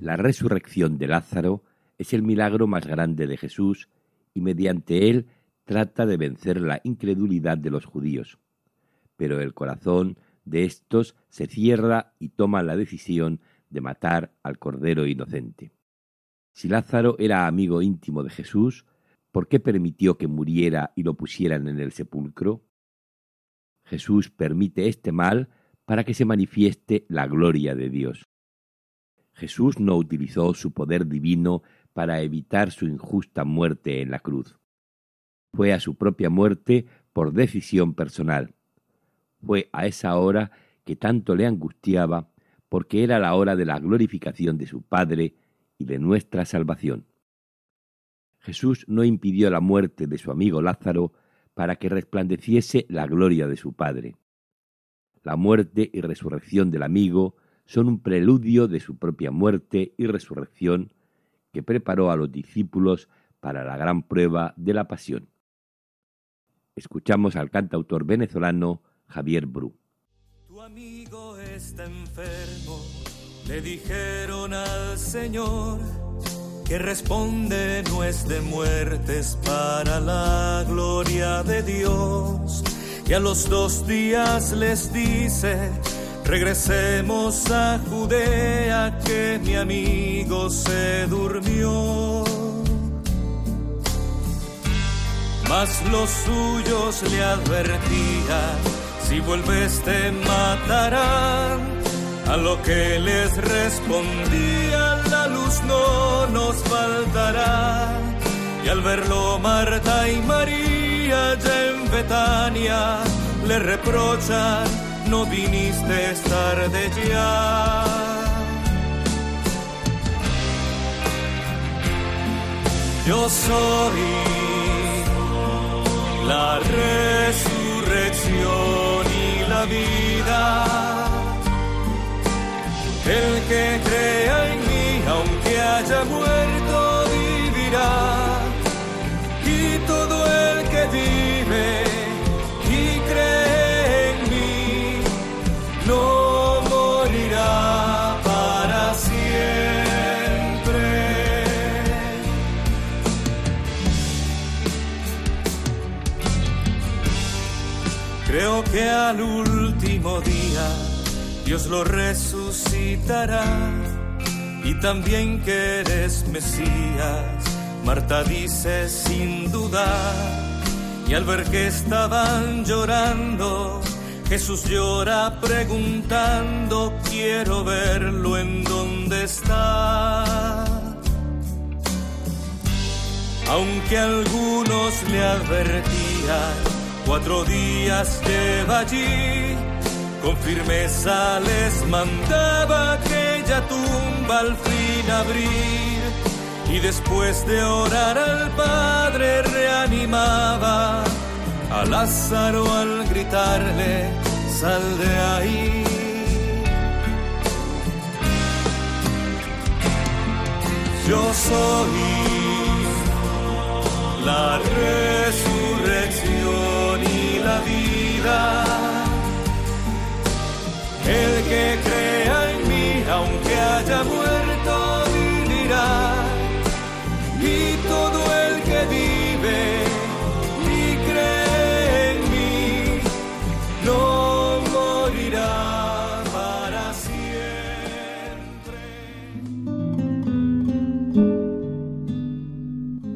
La resurrección de Lázaro es el milagro más grande de Jesús y mediante él trata de vencer la incredulidad de los judíos. Pero el corazón de estos se cierra y toma la decisión de matar al Cordero Inocente. Si Lázaro era amigo íntimo de Jesús, ¿por qué permitió que muriera y lo pusieran en el sepulcro? Jesús permite este mal para que se manifieste la gloria de Dios. Jesús no utilizó su poder divino para evitar su injusta muerte en la cruz. Fue a su propia muerte por decisión personal. Fue a esa hora que tanto le angustiaba porque era la hora de la glorificación de su Padre y de nuestra salvación. Jesús no impidió la muerte de su amigo Lázaro para que resplandeciese la gloria de su Padre. La muerte y resurrección del amigo son un preludio de su propia muerte y resurrección que preparó a los discípulos para la gran prueba de la pasión. Escuchamos al cantautor venezolano Javier Bru. Tu amigo está enfermo, le dijeron al Señor que responde no es de muertes para la gloria de Dios. Y a los dos días les dice, Regresemos a Judea que mi amigo se durmió. Mas los suyos le advertían, si vuelves te matarán. A lo que les respondía, la luz al verlo Marta y María ya en Betania le reprochan no viniste tarde ya. Yo soy la resurrección y la vida. El que Que al último día Dios lo resucitará y también que eres Mesías. Marta dice sin dudar y al ver que estaban llorando, Jesús llora preguntando, quiero verlo en dónde está. Aunque algunos le advertían, cuatro días lleva allí, con firmeza les mandaba aquella tumba al fin abrir. Y después de orar al Padre reanimaba a Lázaro al gritarle, sal de ahí. Yo soy la resurrección